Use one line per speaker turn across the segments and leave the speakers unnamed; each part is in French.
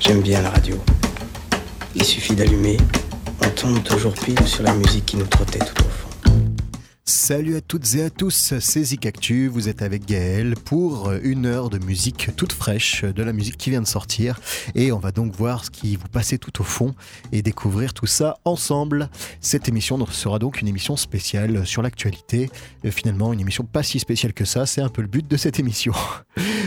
J'aime bien la radio. Il suffit d'allumer, on tombe toujours pile sur la musique qui nous trottait tout au fond.
Salut à toutes et à tous, c'est Zikactu, vous êtes avec Gaël pour une heure de musique toute fraîche, de la musique qui vient de sortir et on va donc voir ce qui vous passait tout au fond et découvrir tout ça ensemble. Cette émission sera donc une émission spéciale sur l'actualité, finalement une émission pas si spéciale que ça, c'est un peu le but de cette émission.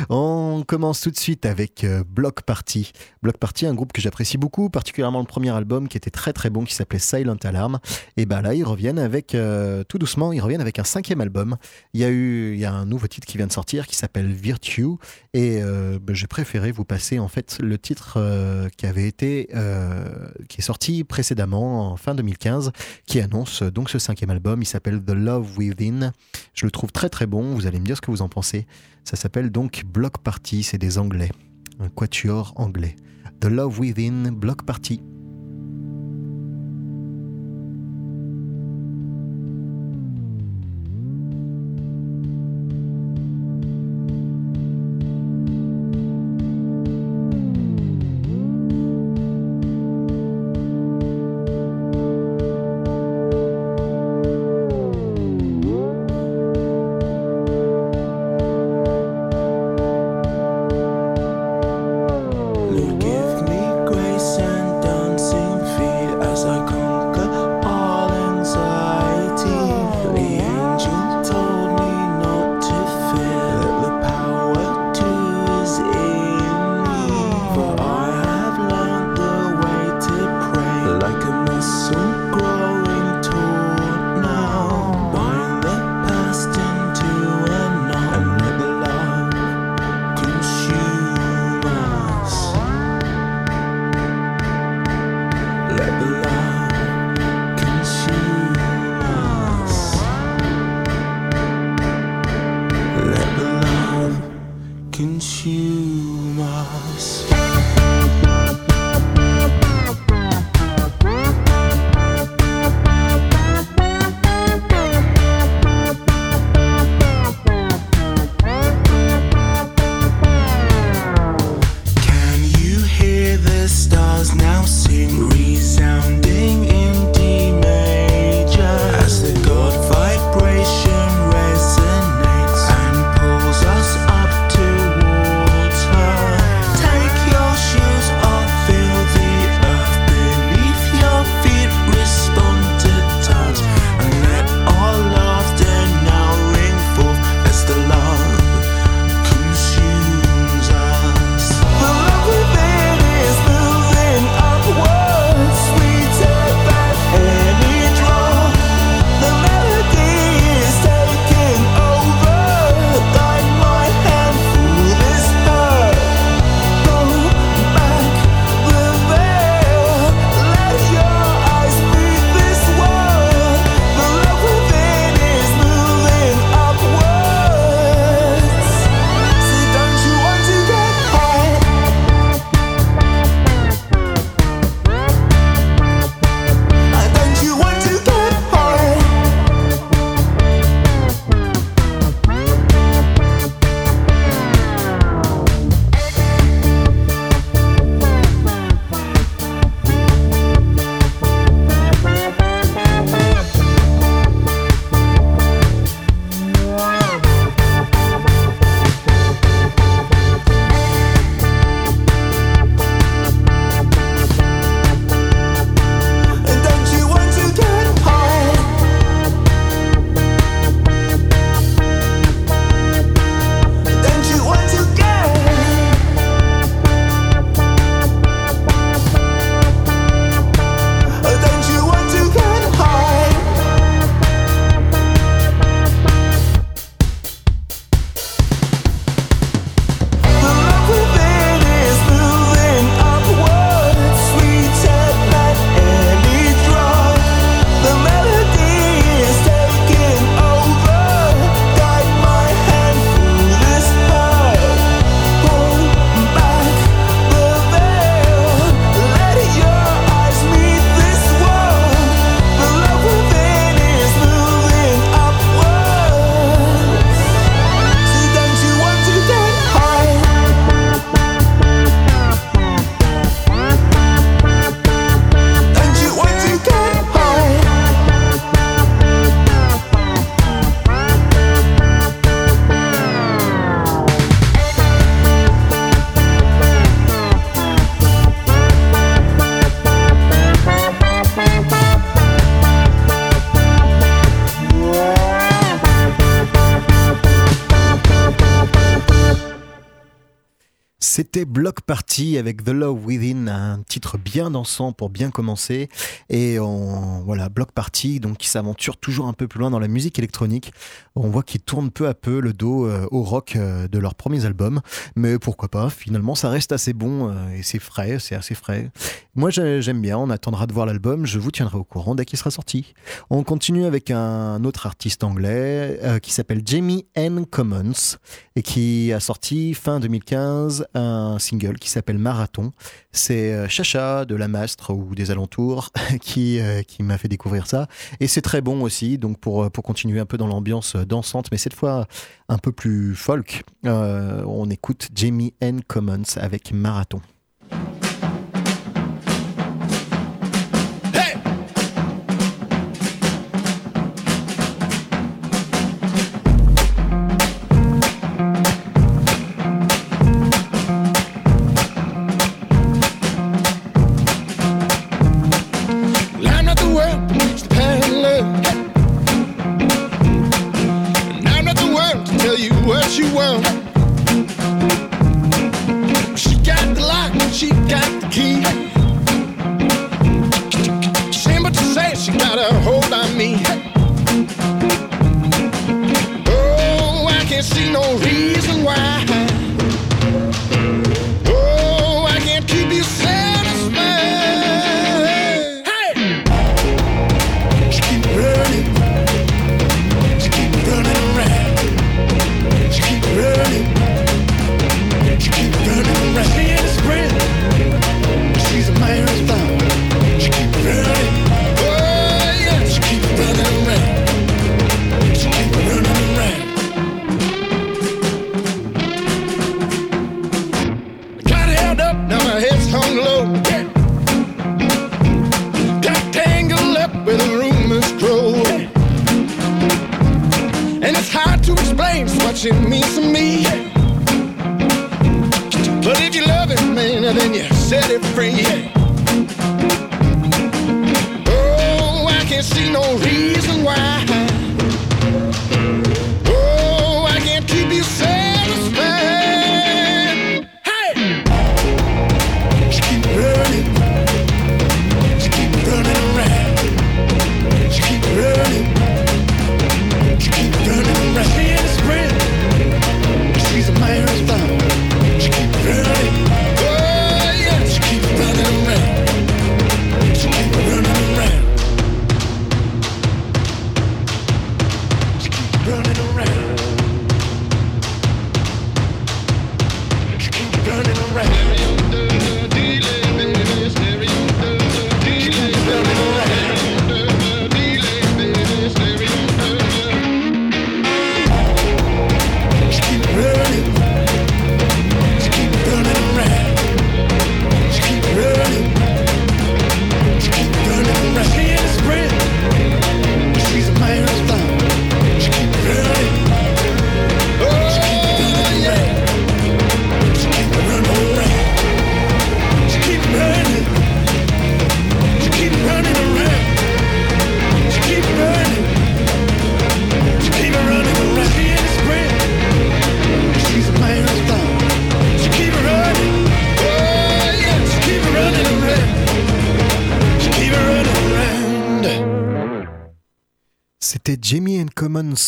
On commence tout de suite avec euh, Block Party. Block Party, un groupe que j'apprécie beaucoup, particulièrement le premier album qui était très très bon, qui s'appelait Silent Alarm. Et ben là, ils reviennent avec, euh, tout doucement, ils reviennent avec un cinquième album. Il y a eu, il y a un nouveau titre qui vient de sortir qui s'appelle Virtue. Et euh, ben, j'ai préféré vous passer en fait le titre qui avait été, qui est sorti précédemment en fin 2015, qui annonce donc ce cinquième album. Il s'appelle The Love Within. Je le trouve très très bon. Vous allez me dire ce que vous en pensez. Ça s'appelle donc Block Party, c'est des Anglais, un quatuor anglais. The Love Within, Block Party. C'était Block Party avec The Love Within, un titre bien dansant pour bien commencer. Et on, voilà, Block Party, donc qui s'aventure toujours un peu plus loin dans la musique électronique. On voit qu'ils tournent peu à peu le dos euh, au rock euh, de leurs premiers albums. Mais pourquoi pas, finalement, ça reste assez bon euh, et c'est frais, c'est assez frais. Moi, j'aime bien, on attendra de voir l'album, je vous tiendrai au courant dès qu'il sera sorti. On continue avec un autre artiste anglais qui s'appelle Jamie N. Commons et qui a sorti fin 2015 un single qui s'appelle Marathon. C'est euh, Chacha de la Mastre ou des alentours qui, euh, qui m'a fait découvrir ça. Et c'est très bon aussi, donc pour, euh, pour continuer un peu dans l'ambiance dansante, mais cette fois un peu plus folk, on écoute Jamie N. Commons avec Marathon.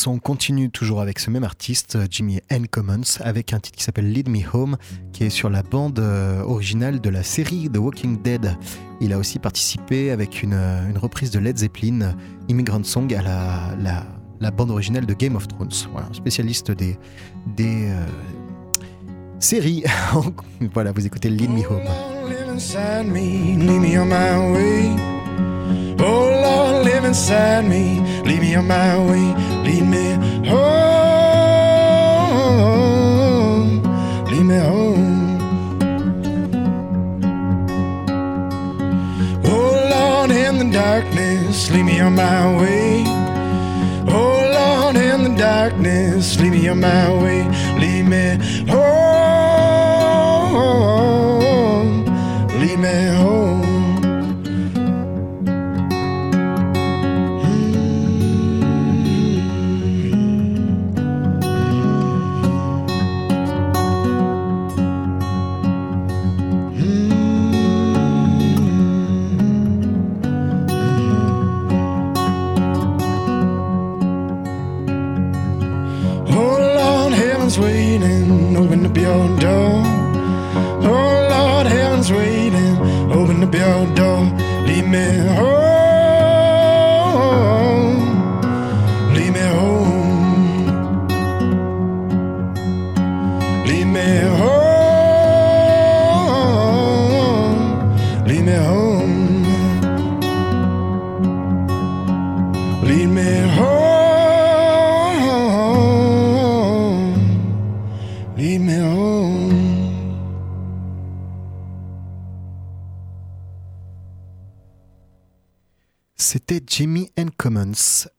On continue toujours avec ce même artiste, Jimmy N. Commons, avec un titre qui s'appelle Lead Me Home, qui est sur la bande euh, originale de la série The Walking Dead. Il a aussi participé avec une, euh, reprise de Led Zeppelin, Immigrant Song, à la, bande originale de Game of Thrones. Voilà, spécialiste des, euh, séries. voilà, vous écoutez Lead Me Home.
Inside me. Lead me on my way. Lead me home. Lead me home. Oh Lord, in the darkness, lead me on my way. Oh Lord, in the darkness, lead me on my way. Lead me home. Open up your door. Lead me home,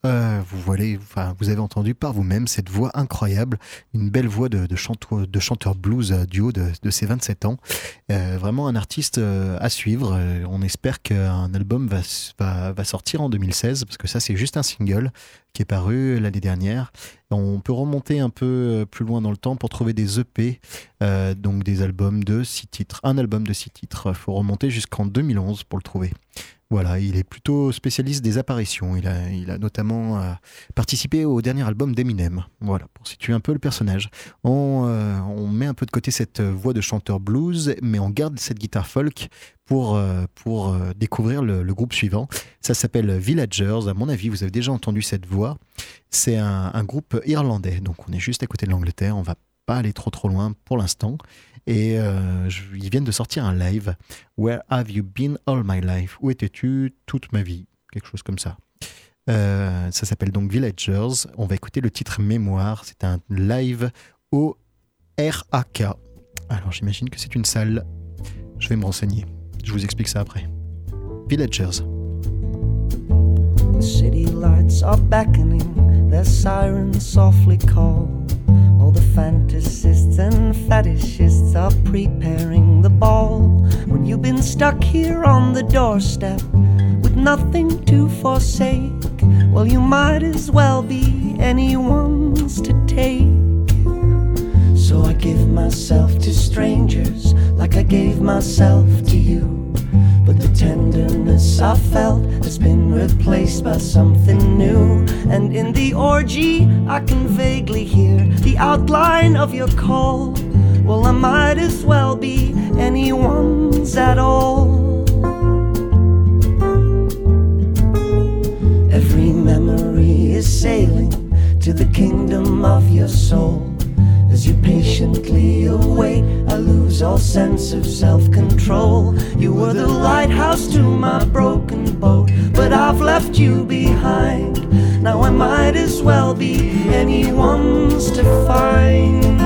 Euh, vous avez entendu par vous-même cette voix incroyable, une belle voix de, chanteur, blues euh, du haut de, ses 27 ans. Euh, vraiment un artiste à suivre. On espère qu'un album va, sortir en 2016, parce que ça c'est juste un single qui est paru l'année dernière. On peut remonter un peu plus loin dans le temps pour trouver des EP, donc des albums de 6 titres. Un album de 6 titres. Il faut remonter jusqu'en 2011 pour le trouver. Voilà, il est plutôt spécialiste des apparitions. Il a, il a notamment euh, participé au dernier album d'Eminem. Voilà, pour situer un peu le personnage. On, euh, on met un peu de côté cette voix de chanteur blues, mais on garde cette guitare folk pour, euh, pour découvrir le, le groupe suivant. Ça s'appelle Villagers. À mon avis, vous avez déjà entendu cette voix. C'est un, un groupe irlandais, donc on est juste à côté de l'Angleterre. On va pas aller trop trop loin pour l'instant. Et euh, ils viennent de sortir un live. Where have you been all my life? Où étais-tu toute ma vie? Quelque chose comme ça. Euh, ça s'appelle donc Villagers. On va écouter le titre Mémoire. C'est un live au RAK. Alors j'imagine que c'est une salle. Je vais me renseigner. Je vous explique ça après. Villagers.
City lights are beckoning, their sirens softly call. All the fantasists and fetishists are preparing the ball. When you've been stuck here on the doorstep with nothing to forsake, well, you might as well be anyone's to take. So I give myself to strangers like I gave myself to you. Tenderness I felt has been replaced by something new. And in the orgy, I can vaguely hear the outline of your call. Well, I might as well be anyone's at all. Every memory is sailing to the kingdom of your soul. As you patiently await, I lose all sense of self control. You were the lighthouse to my broken boat, but I've left you behind. Now I might as well be anyone's to find.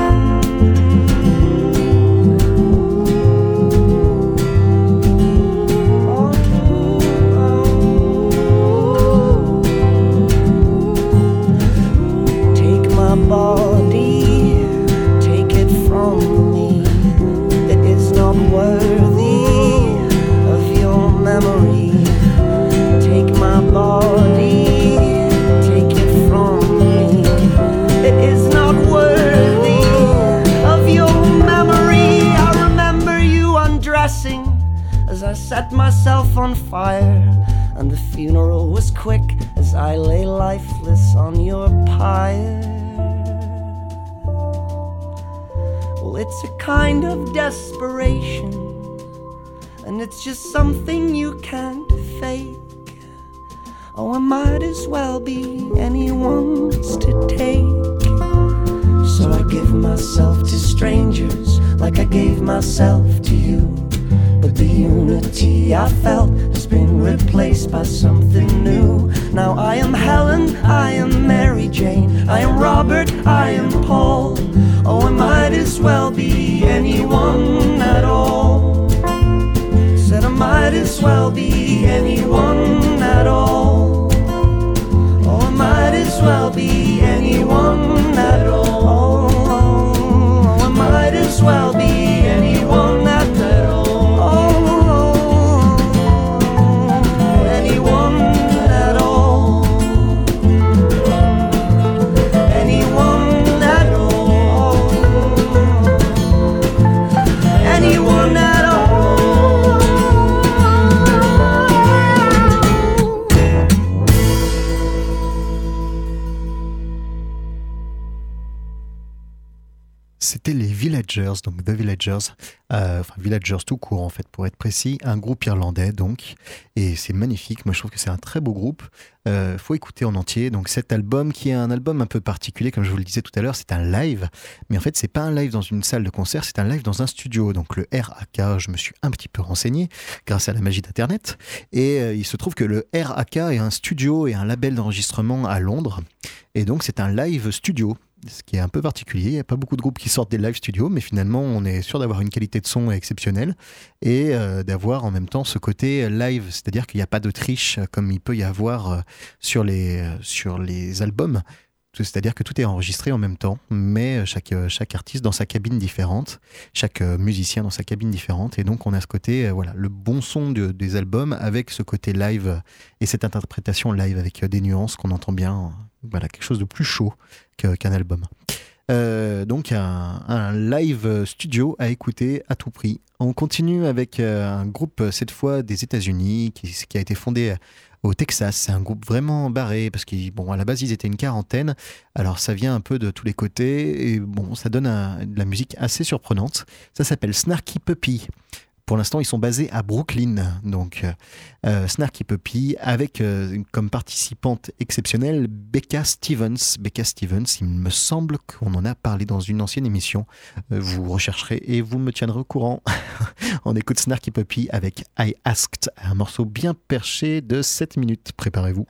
I lay lifeless on your pyre. Well, it's a kind of desperation, and it's just something you can't fake. Oh, I might as well be anyone's to take. So I give myself to strangers like I gave myself to you. But the unity I felt has been replaced by something new. Now I am Helen, I am Mary Jane, I am Robert, I am Paul. Oh, I might as well be anyone at all. Said I might as well be anyone at all. Oh, I might as well be anyone at all. Oh, I might as well be
C'était les Villagers, donc The Villagers, euh, enfin Villagers tout court en fait pour être précis, un groupe irlandais donc, et c'est magnifique, moi je trouve que c'est un très beau groupe, euh, faut écouter en entier, donc cet album qui est un album un peu particulier comme je vous le disais tout à l'heure, c'est un live, mais en fait c'est pas un live dans une salle de concert, c'est un live dans un studio, donc le RAK, je me suis un petit peu renseigné grâce à la magie d'internet, et euh, il se trouve que le RAK est un studio et un label d'enregistrement à Londres, et donc c'est un live studio, ce qui est un peu particulier. Il n'y a pas beaucoup de groupes qui sortent des live studios, mais finalement, on est sûr d'avoir une qualité de son exceptionnelle et euh, d'avoir en même temps ce côté live, c'est-à-dire qu'il n'y a pas de triche comme il peut y avoir euh, euh, sur les albums. C'est-à-dire que tout est enregistré en même temps, mais chaque, chaque artiste dans sa cabine différente, chaque musicien dans sa cabine différente. Et donc, on a ce côté, voilà, le bon son des albums avec ce côté live et cette interprétation live avec des nuances qu'on entend bien. Voilà, quelque chose de plus chaud qu'un album. Euh, donc un, live studio à écouter à tout prix. On continue avec euh, un groupe cette fois des États-Unis qui, a été fondé au Texas. C'est un groupe vraiment barré parce qu'à bon, à la base ils étaient une quarantaine. Alors ça vient un peu de tous les côtés et bon, ça donne de la musique assez surprenante. Ça s'appelle Snarky Puppy. Pour l'instant, ils sont basés à Brooklyn, donc euh, euh, Snarky Puppy, avec euh, comme participante exceptionnelle Becca Stevens. Becca Stevens, il me semble qu'on en a parlé dans une ancienne émission. vous rechercherez et vous me tiendrez au courant. On écoute Snarky Puppy avec I Asked, un morceau bien perché de 7 minutes. Préparez-vous.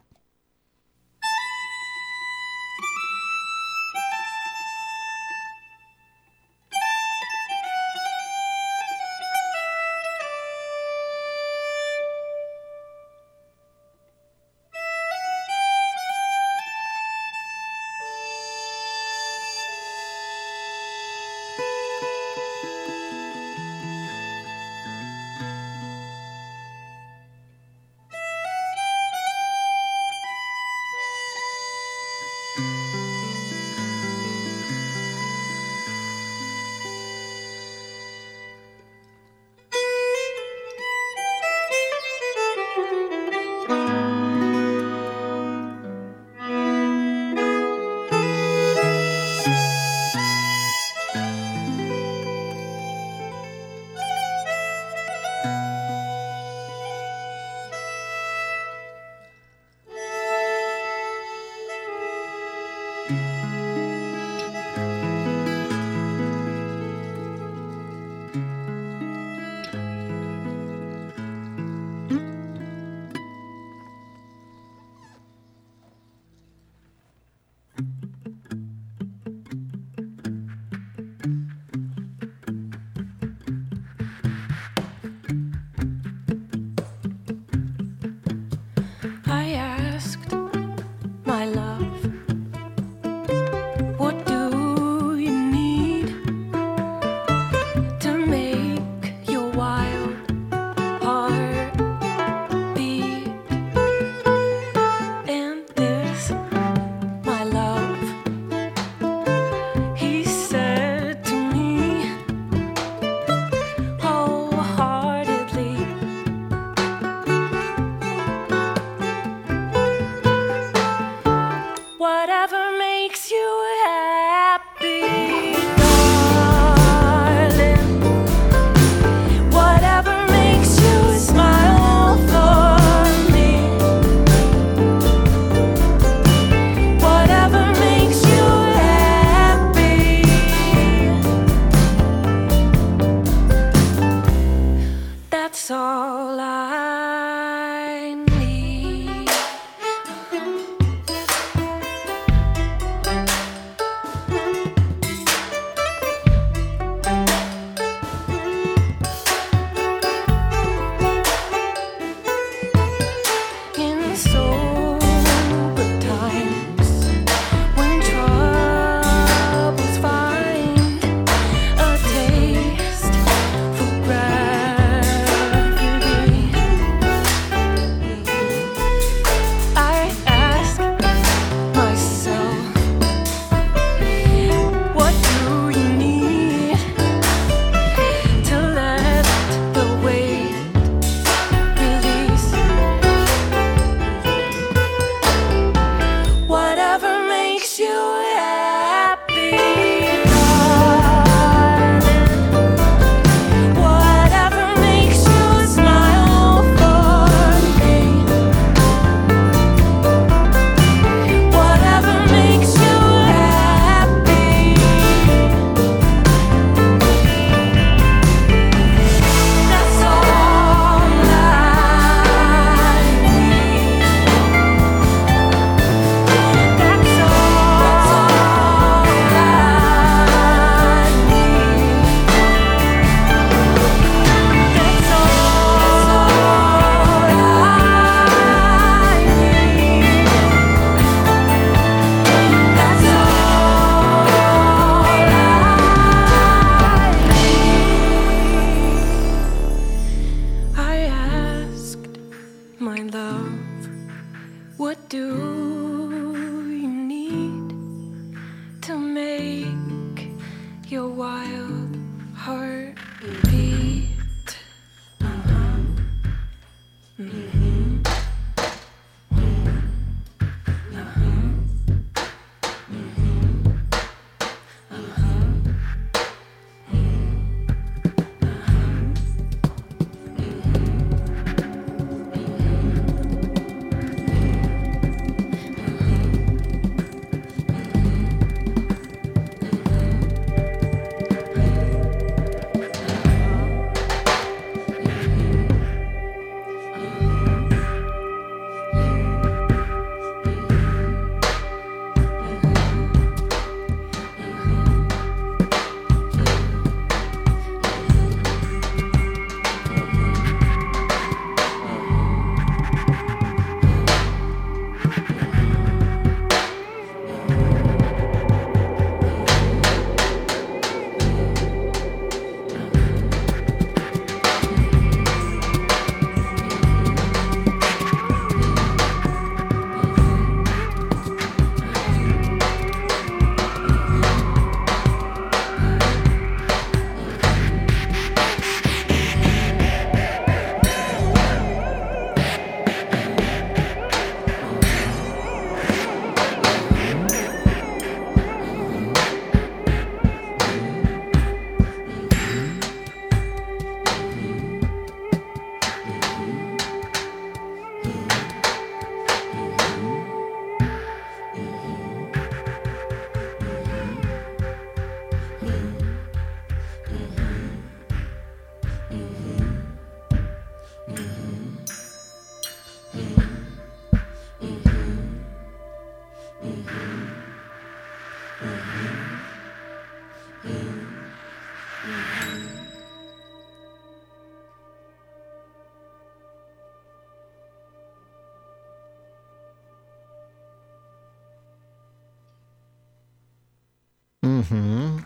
Mhm.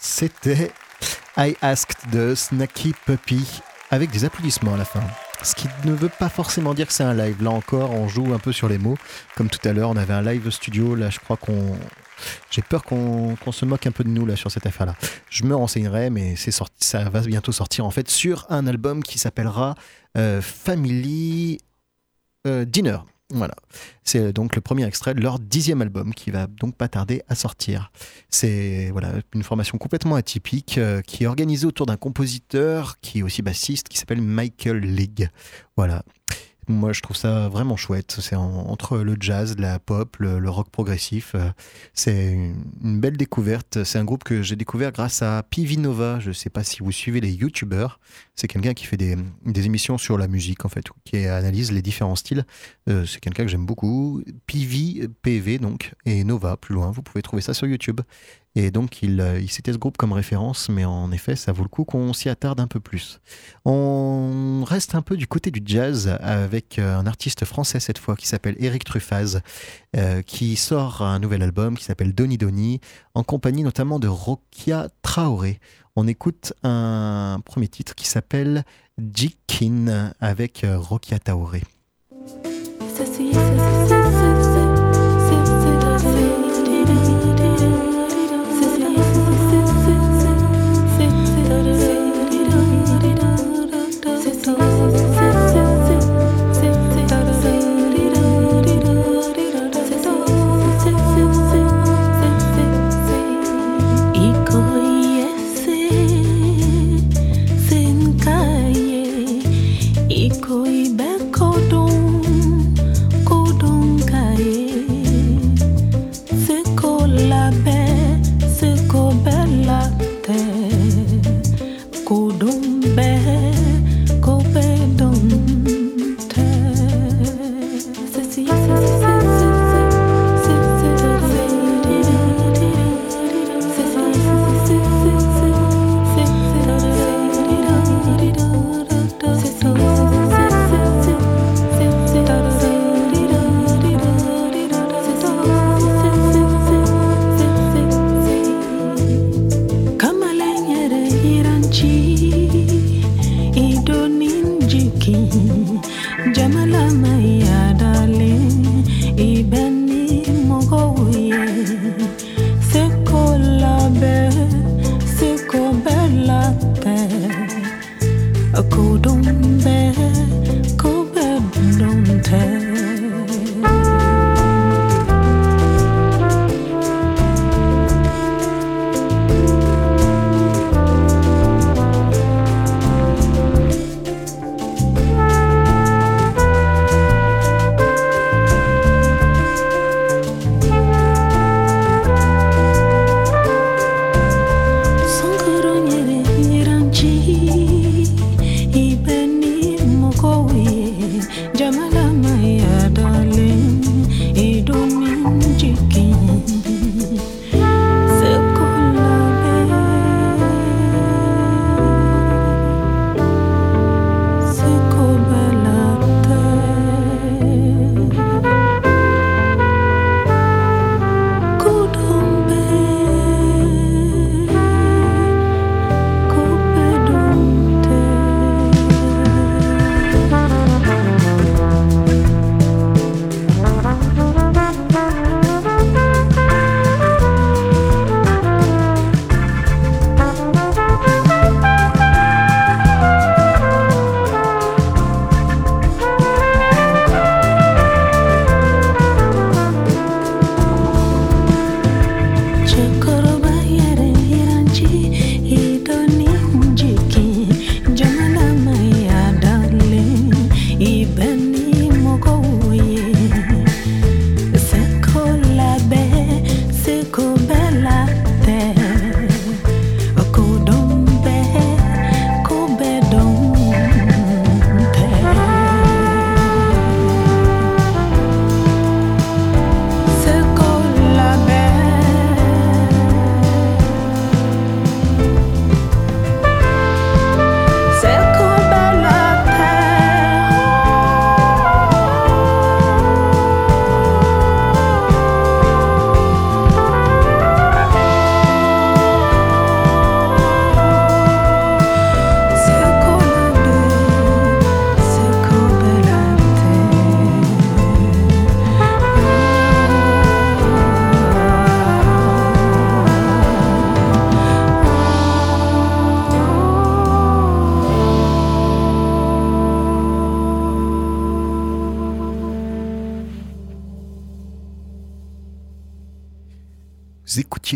C'était I Asked the Snacky Puppy avec des applaudissements à la fin. Ce qui ne veut pas forcément dire que c'est un live. Là encore, on joue un peu sur les mots. Comme tout à l'heure, on avait un live studio. Là, je crois qu'on. J'ai peur qu'on se moque un peu de nous là sur cette affaire-là. Je me renseignerai, mais c'est sorti, ça va bientôt sortir en fait sur un album qui s'appellera euh, Family euh, Dinner. Voilà. C'est donc le premier extrait de leur dixième album qui va donc pas tarder à sortir. C'est voilà, une formation complètement atypique euh, qui est organisée autour d'un compositeur qui est aussi bassiste qui s'appelle Michael League. Voilà. Moi, je trouve ça vraiment chouette. C'est entre le jazz, la pop, le, rock progressif. Euh, c'est une, belle découverte. C'est un groupe que j'ai découvert grâce à Pivinova. Je ne sais pas si vous suivez les youtubeurs. C'est quelqu'un qui fait des, émissions sur la musique, en fait, qui analyse les différents styles. Euh, c'est quelqu'un que j'aime beaucoup. Pivi, PV, donc, et Nova, plus loin. Vous pouvez trouver ça sur YouTube. Et donc, il, euh, il citait ce groupe comme référence, mais en effet, ça vaut le coup qu'on s'y attarde un peu plus. On reste un peu du côté du jazz avec euh, un artiste français cette fois qui s'appelle Eric Truffaz, euh, qui sort un nouvel album qui s'appelle Donny Donny, en compagnie notamment de Rokia Traoré. On écoute un premier titre qui s'appelle Jikin avec Rokia Traoré.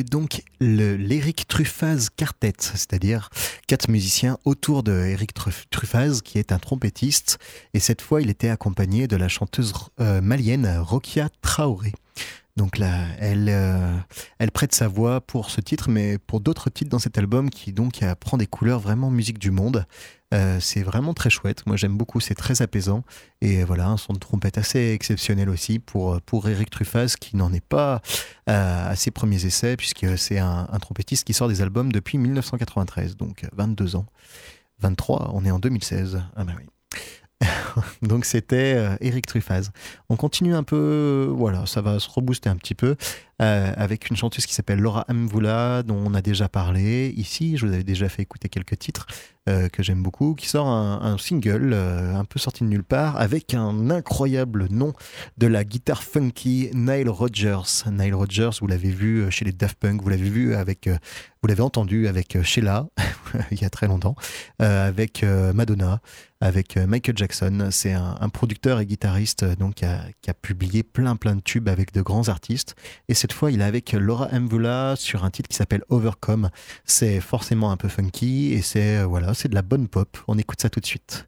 Donc l'Eric Truffaz Quartet, c'est-à-dire quatre musiciens autour de Eric Truffaz, qui est un trompettiste. Et cette fois, il était accompagné de la chanteuse euh, malienne Rokia Traoré. Donc là, elle, euh, elle prête sa voix pour ce titre, mais pour d'autres titres dans cet album qui donc prend des couleurs vraiment musique du monde. Euh, c'est vraiment très chouette. Moi, j'aime beaucoup. C'est très apaisant. Et voilà, un son de trompette assez exceptionnel aussi pour, pour Eric Truffaz, qui n'en est pas euh, à ses premiers essais, puisque c'est un, trompettiste qui sort des albums depuis 1993, donc 22 ans. 23, on est en 2016. Ah bah oui. Donc c'était euh, Eric Truffaz. On continue un peu, voilà, ça va se rebooster un petit peu euh, avec une chanteuse qui s'appelle Laura Mvoula, dont on a déjà parlé ici. Je vous avais déjà fait écouter quelques titres euh, que j'aime beaucoup, qui sort un, single un peu sorti de nulle part avec un incroyable nom de la guitare funky Nile Rodgers. Nile Rodgers, vous l'avez vu chez les Daft Punk, vous l'avez vu avec, vous l'avez entendu avec Sheila il y a très longtemps, avec Madonna avec euh, Michael Jackson. C'est un, producteur et guitariste euh, donc, qui a, publié plein plein de tubes avec de grands artistes. Et cette fois, il est avec Laura Mvula sur un titre qui s'appelle Overcome. C'est forcément un peu funky et c'est euh, voilà, c'est de la bonne pop. On écoute ça tout de suite.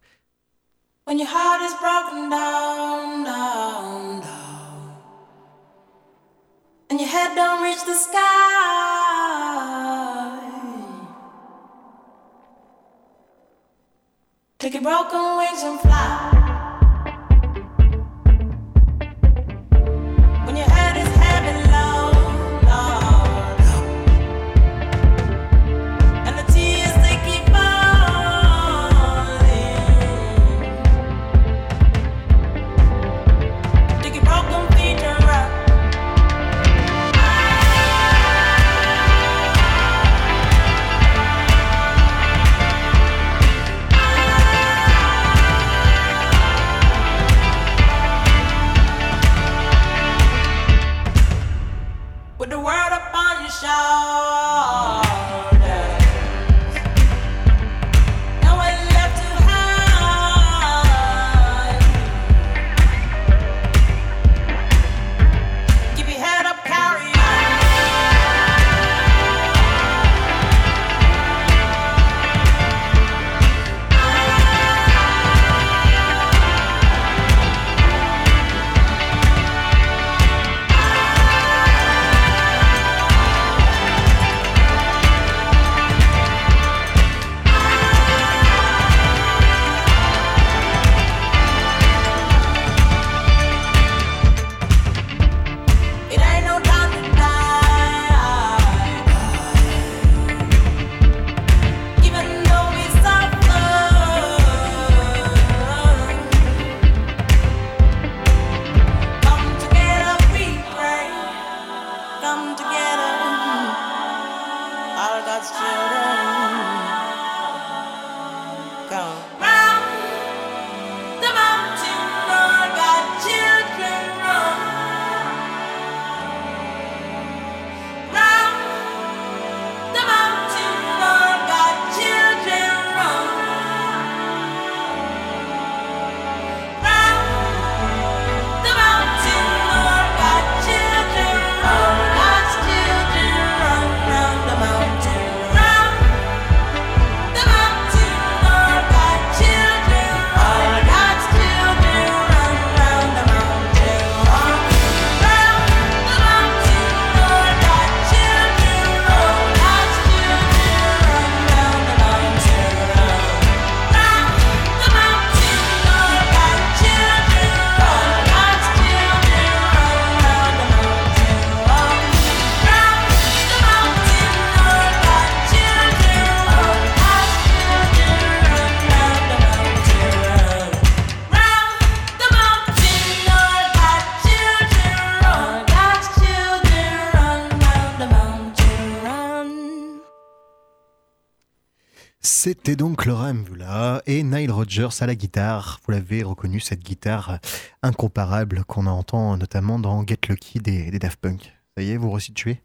C'était donc Laura Mvula et Nile Rodgers à la guitare. Vous l'avez reconnu, cette guitare incomparable qu'on entend notamment dans Get Lucky des, des Daft Punk. Ça y est, vous resituez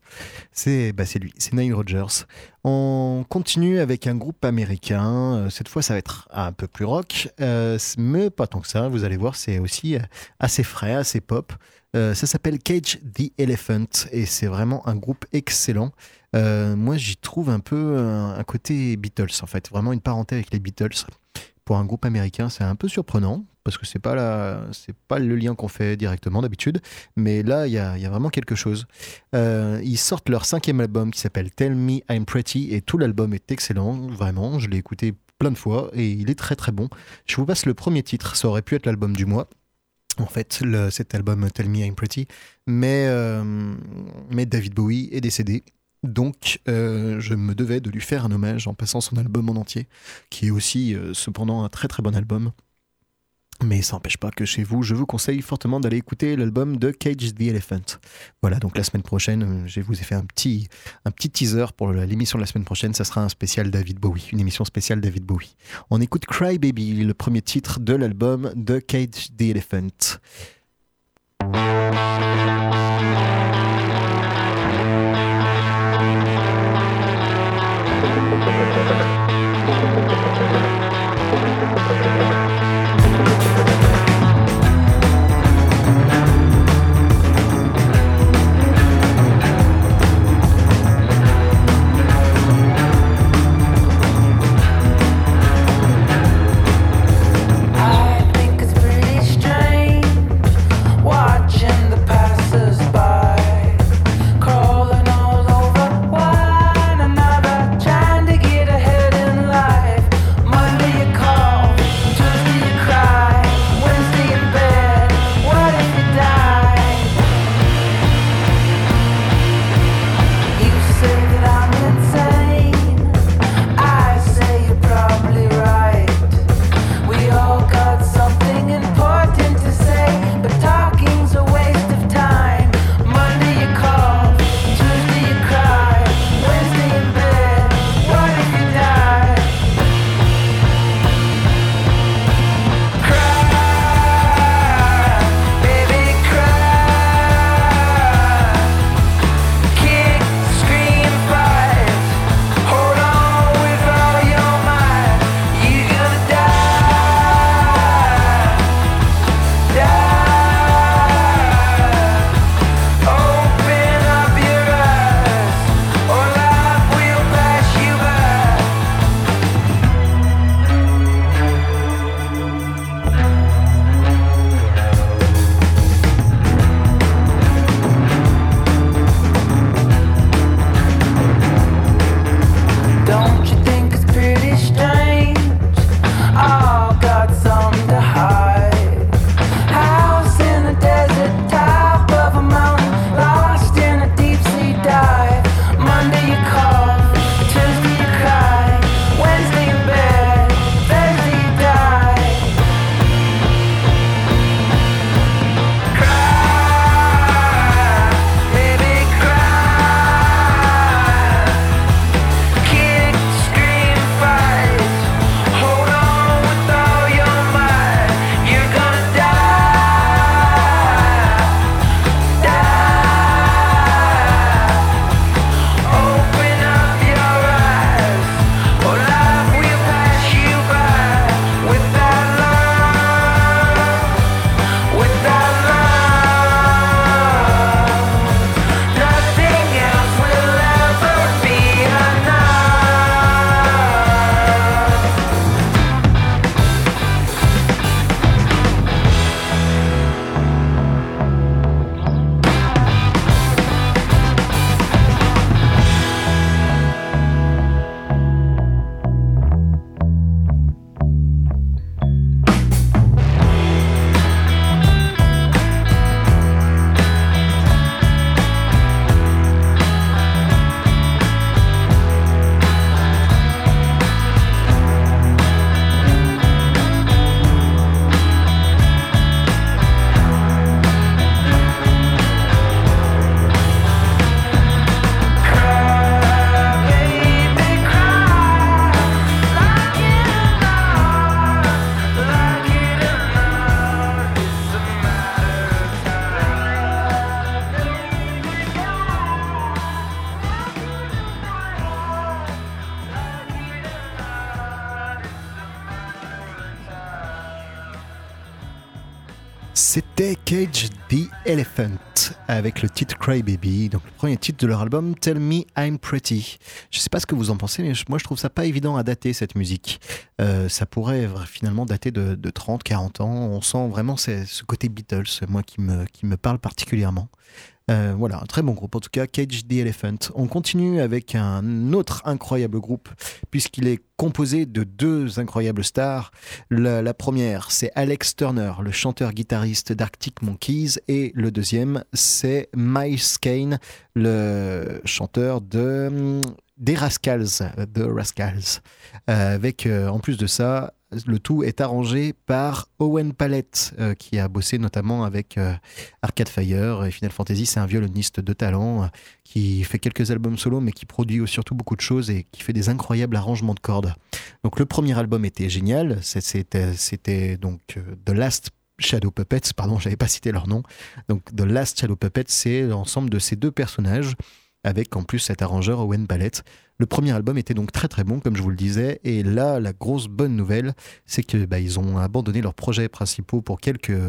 C'est bah lui, c'est Nile Rodgers. On continue avec un groupe américain. Euh, cette fois, ça va être un peu plus rock, euh, mais pas tant que ça. Vous allez voir, c'est aussi euh, assez frais, assez pop. ça s'appelle Cage the Elephant et c'est vraiment un groupe excellent. Euh, moi, j'y trouve un peu un, côté Beatles, en fait, vraiment une parenté avec les Beatles. Pour un groupe américain, c'est un peu surprenant parce que c'est pas la, c'est pas le lien qu'on fait directement d'habitude, mais là, il y a, y a, vraiment quelque chose. Euh, ils sortent leur cinquième album qui s'appelle Tell Me I'm Pretty et tout l'album est excellent, vraiment. Je l'ai écouté plein de fois et il est très très bon. Je vous passe le premier titre, ça aurait pu être l'album du mois en fait, cet album Tell Me I'm Pretty. Euh, mais David Bowie est décédé donc, euh, je me devais de lui faire un hommage en passant son album en entier, qui est aussi euh, cependant un très très bon album. Mais ça n'empêche pas que chez vous, je vous conseille fortement d'aller écouter l'album de Cage the Elephant. Voilà, donc la semaine prochaine, euh, je vous ai fait un petit, teaser pour l'émission de la semaine prochaine. Ça sera un spécial David Bowie, une émission spéciale David Bowie. On écoute Cry Baby, le premier titre de l'album de Cage the Elephant. Avec le titre Cry Baby, donc le premier titre de leur album Tell Me I'm Pretty. Je sais pas ce que vous en pensez, mais moi je trouve ça pas évident à dater cette musique. Euh, ça pourrait finalement dater de, 30, 40 ans. On sent vraiment ce côté Beatles, moi qui me, qui me parle particulièrement. Euh, voilà, un très bon groupe en tout cas, Cage the Elephant. On continue avec un autre incroyable groupe, puisqu'il est composé de deux incroyables stars. La, première, c'est Alex Turner, le chanteur-guitariste d'Arctic Monkeys, et le deuxième, c'est Miles Kane, le chanteur de des Rascals, The Rascals. Euh, avec, euh, en plus de ça, le tout est arrangé par Owen Palette, euh, qui a bossé notamment avec euh, Arcade Fire et Final Fantasy. C'est un violoniste de talent euh, qui fait quelques albums solo, mais qui produit surtout beaucoup de choses et qui fait des incroyables arrangements de cordes. Donc le premier album était génial. C'était donc The Last Shadow Puppets, pardon, j'avais pas cité leur nom. Donc The Last Shadow Puppets, c'est l'ensemble de ces deux personnages avec en plus cet arrangeur Owen Palette. Le premier album était donc très très bon, comme je vous le disais, et là, la grosse bonne nouvelle, c'est que bah, ils ont abandonné leurs projets principaux pour quelques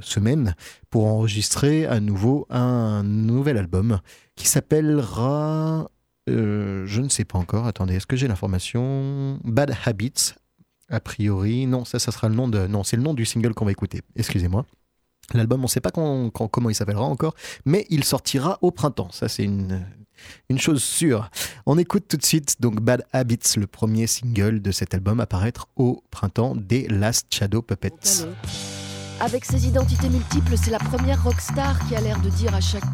semaines pour enregistrer à nouveau un nouvel album qui s'appellera, euh, je ne sais pas encore. Attendez, est-ce que j'ai l'information? Bad Habits. A priori, non, ça, ça sera le nom de, non, c'est le nom du single qu'on va écouter. Excusez-moi. L'album, on ne sait pas quand, comment il s'appellera encore, mais il sortira au printemps. Ça, c'est une, une chose sûre. On écoute tout de suite donc Bad Habits, le premier single de cet album à paraître au printemps des Last Shadow Puppets.
Avec ses identités multiples, c'est la première rockstar qui a l'air de dire à chaque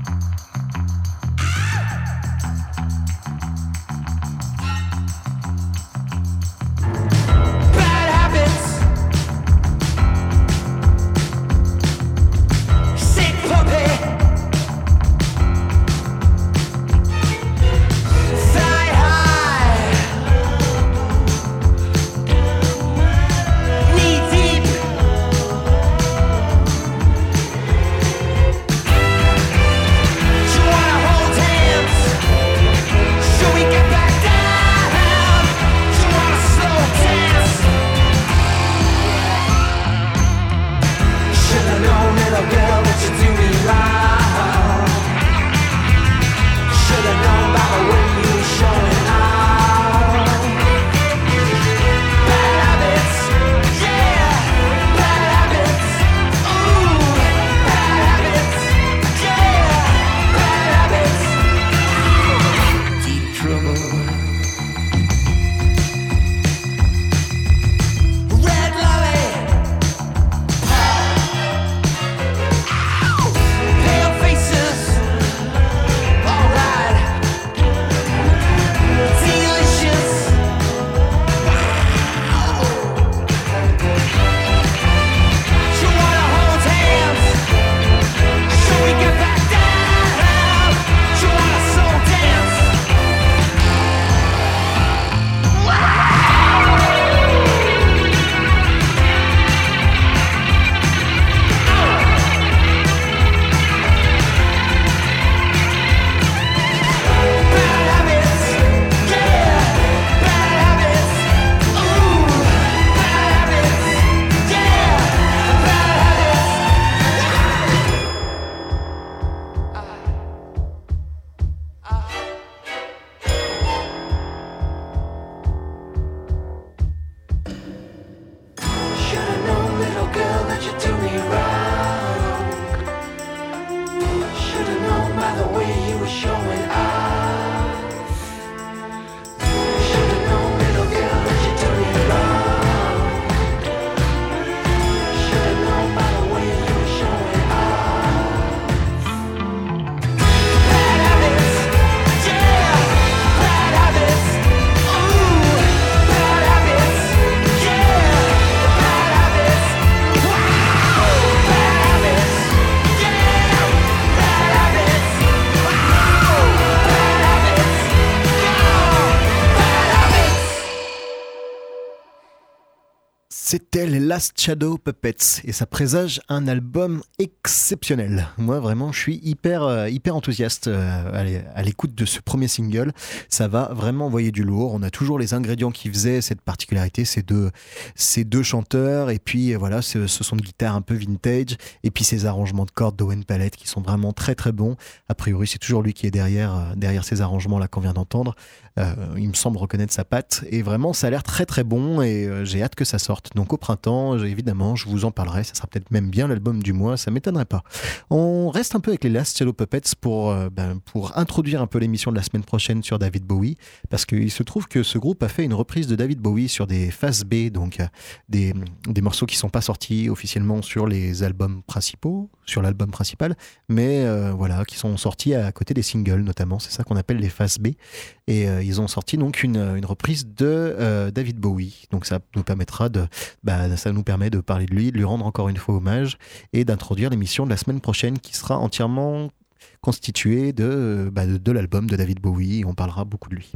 C'était les Last Shadow Puppets et ça présage un album exceptionnel. Moi vraiment je suis hyper euh, hyper enthousiaste euh, à l'écoute de ce premier single. Ça va vraiment envoyer du lourd. On a toujours les ingrédients qui faisaient cette particularité, ces deux ces deux chanteurs et puis voilà ce, son de guitare un peu vintage et puis ces arrangements de cordes d'Owen Palette qui sont vraiment très très bons. A priori c'est toujours lui qui est derrière euh, derrière ces arrangements là qu'on vient d'entendre. Euh, il me semble reconnaître sa patte et vraiment ça a l'air très très bon et euh, j'ai hâte que ça sorte. Donc au printemps, évidemment, je vous en parlerai. Ça sera peut-être même bien l'album du mois, ça m'étonnerait pas. On reste un peu avec les Last Cello Puppets pour, euh, ben, pour introduire un peu l'émission de la semaine prochaine sur David Bowie parce qu'il se trouve que ce groupe a fait une reprise de David Bowie sur des phases B, donc des, des morceaux qui sont pas sortis officiellement sur les albums principaux, sur l'album principal, mais voilà, qui sont sortis à côté des singles notamment. C'est ça qu'on appelle les phases B. Et ils ont sorti donc une, une reprise de euh, David Bowie. Donc ça nous permettra de, bah, ça nous permet de parler de lui, de lui rendre encore une fois hommage et d'introduire l'émission de la semaine prochaine qui sera entièrement constituée de, bah, de l'album de David Bowie. On parlera beaucoup de lui.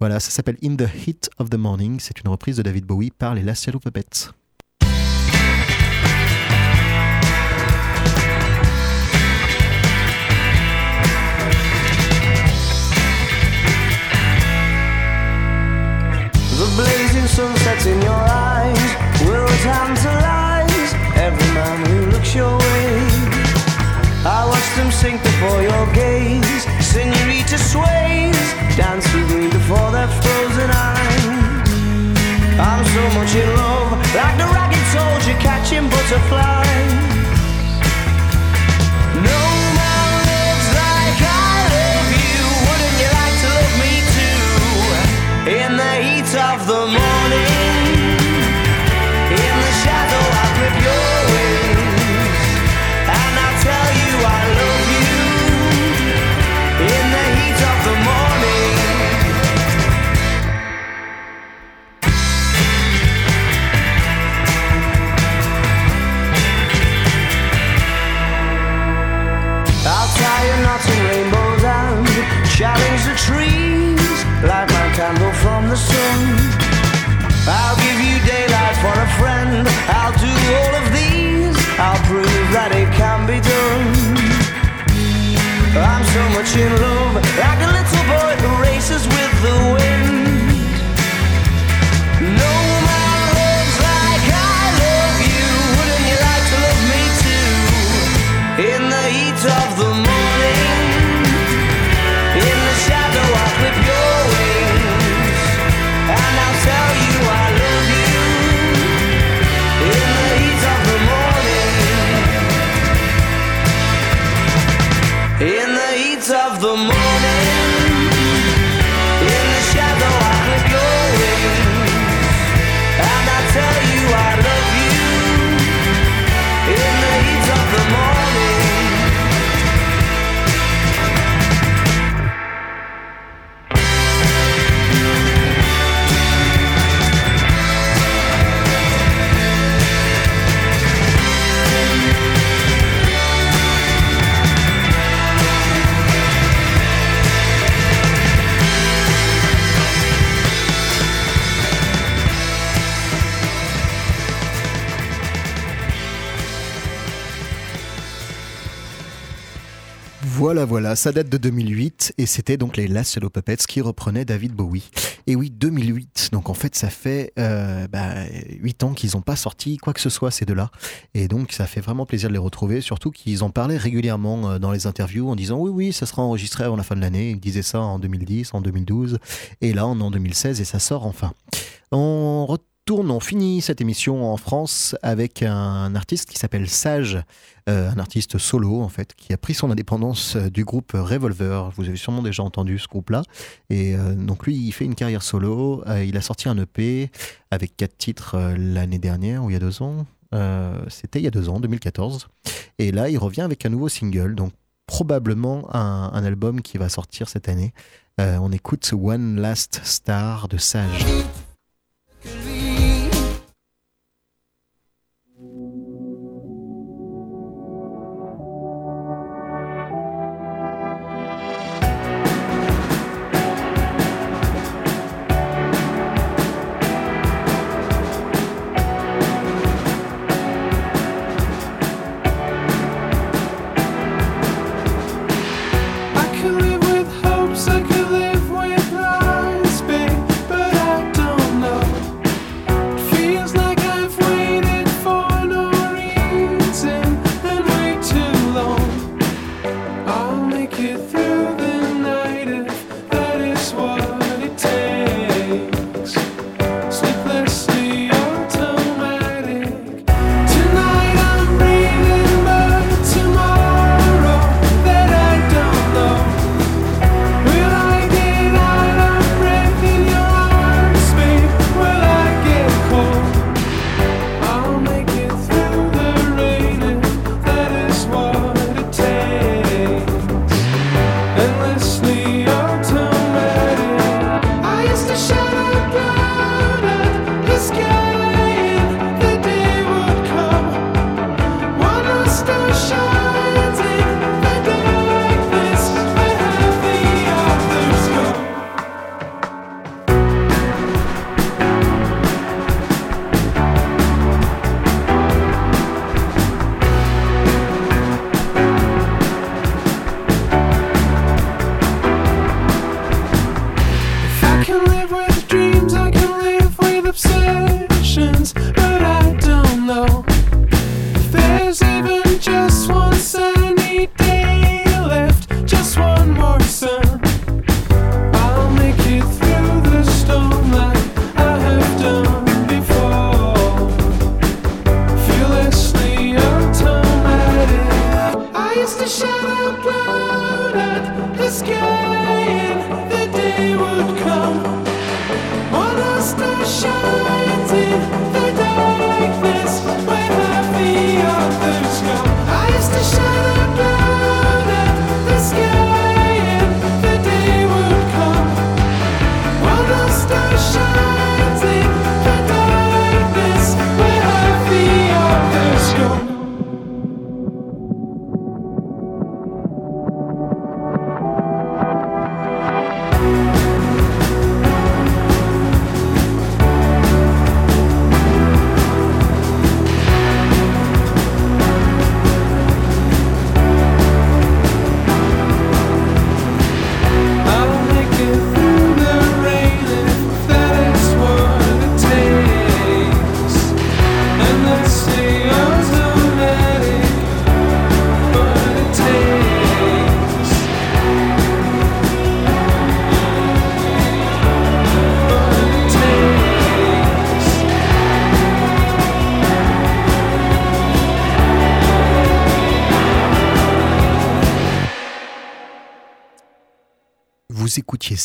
Voilà, ça s'appelle In the Heat of the Morning. C'est une reprise de David Bowie par les Last Shadow Puppets.
Blazing sunsets in your eyes will tantalize every man who looks your way. I watch them sink before your gaze, senorita sways, dance with me before their frozen eyes. I'm so much in love, like the ragged soldier catching butterflies. Of the In love, like a little boy who races with the wind.
Voilà, voilà, ça date de 2008 et c'était donc les Last Shadow Puppets qui reprenaient David Bowie. Et oui, 2008, donc en fait ça fait euh, bah, 8 ans qu'ils n'ont pas sorti quoi que ce soit ces deux-là. Et donc ça fait vraiment plaisir de les retrouver, surtout qu'ils en parlaient régulièrement euh, dans les interviews en disant oui, oui, ça sera enregistré avant la fin de l'année. Ils disaient ça en 2010, en 2012 et là en 2016 et ça sort enfin. On on finit cette émission en France avec un artiste qui s'appelle Sage, euh, un artiste solo en fait, qui a pris son indépendance euh, du groupe Revolver. Vous avez sûrement déjà entendu ce groupe-là. Et euh, donc lui, il fait une carrière solo. Il a sorti un EP avec quatre titres l'année dernière ou il y a deux ans. C'était il y a deux ans, 2014. Et là, il revient avec un nouveau single. Donc probablement un, album qui va sortir cette année. On écoute One Last Star de Sage.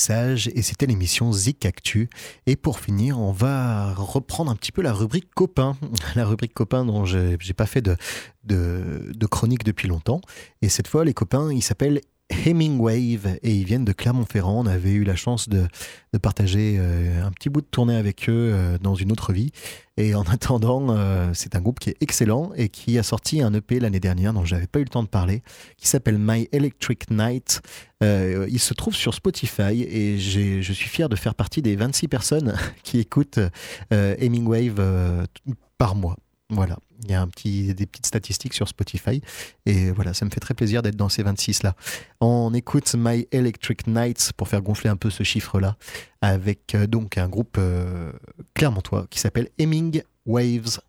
Et c'était l'émission Zik Actu. Et pour finir, on va reprendre un petit peu la rubrique copain. La rubrique copain dont je n'ai pas fait de chronique depuis longtemps. Et cette fois, les copains, ils s'appellent Hemingwave et ils viennent de Clermont-Ferrand. On avait eu la chance de, partager euh, un petit bout de tournée avec eux euh, dans une autre vie. Et en attendant, euh, c'est un groupe qui est excellent et qui a sorti un EP l'année dernière dont j'avais pas eu le temps de parler, qui s'appelle My Electric Night. Il se trouve sur Spotify et je suis fier de faire partie des 26 personnes qui écoutent t- par mois. Voilà, il y a un petit, des petites statistiques sur Spotify et voilà, ça me fait très plaisir d'être dans ces 26 là. On écoute My Electric Nights pour faire gonfler un peu ce chiffre là avec euh, donc un groupe euh, clermontois qui s'appelle Heming Waves.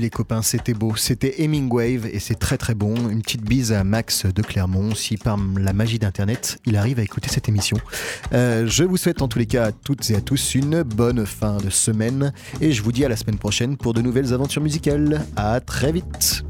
Les copains, c'était beau. C'était Hemingwave et c'est très très bon. Une petite bise à Max de Clermont. Si par la magie d'Internet, il arrive à écouter cette émission. Euh, je vous souhaite en tous les cas à toutes et à tous une bonne fin de semaine et je vous dis à la semaine prochaine pour de nouvelles aventures musicales. À très vite.